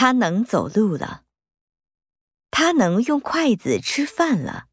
他能走路了。他能用筷子吃饭了。